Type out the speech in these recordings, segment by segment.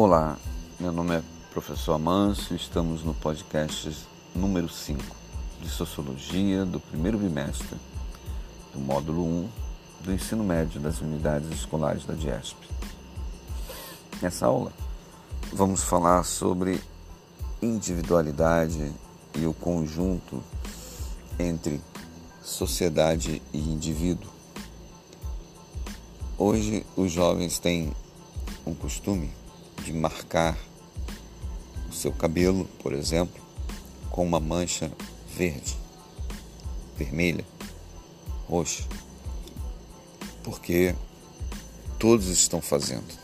Olá, meu nome é professor Amâncio estamos no podcast número 5 de Sociologia do primeiro bimestre do módulo 1 do ensino médio das unidades escolares da DIESP. Nessa aula, vamos falar sobre individualidade e o conjunto entre sociedade e indivíduo. Hoje, os jovens têm um costume de marcar o seu cabelo, por exemplo, com uma mancha verde, vermelha, roxa, porque todos estão fazendo.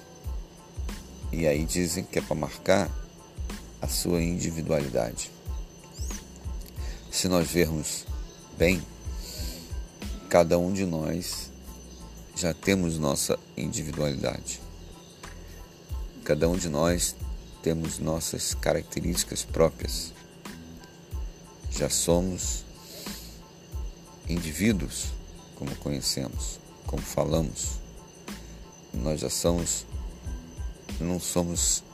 E aí dizem que é para marcar a sua individualidade. Se nós vermos bem, cada um de nós já temos nossa individualidade. Cada um de nós temos nossas características próprias. Já somos indivíduos, como conhecemos, como falamos. Nós já somos, não somos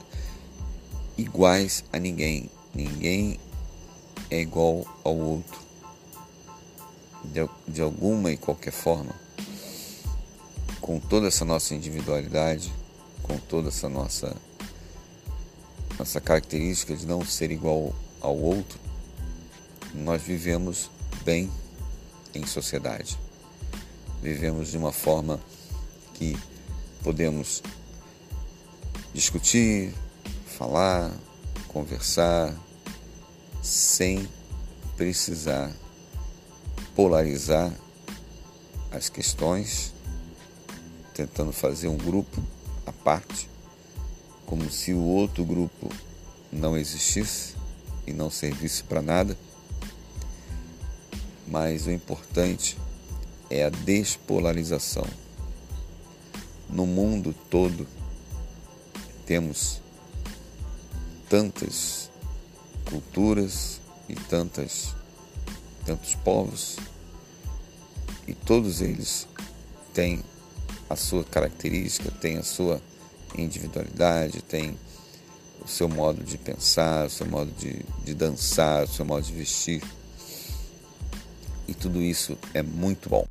iguais a ninguém. Ninguém é igual ao outro, de, de alguma e qualquer forma. Com toda essa nossa individualidade, com toda essa nossa nossa característica de não ser igual ao outro, nós vivemos bem em sociedade. Vivemos de uma forma que podemos discutir, falar, conversar, sem precisar polarizar as questões, tentando fazer um grupo parte, como se o outro grupo não existisse e não servisse para nada. Mas o importante é a despolarização. No mundo todo temos tantas culturas e tantas tantos povos e todos eles têm a sua característica, tem a sua individualidade, tem o seu modo de pensar, o seu modo de, de dançar, o seu modo de vestir. E tudo isso é muito bom.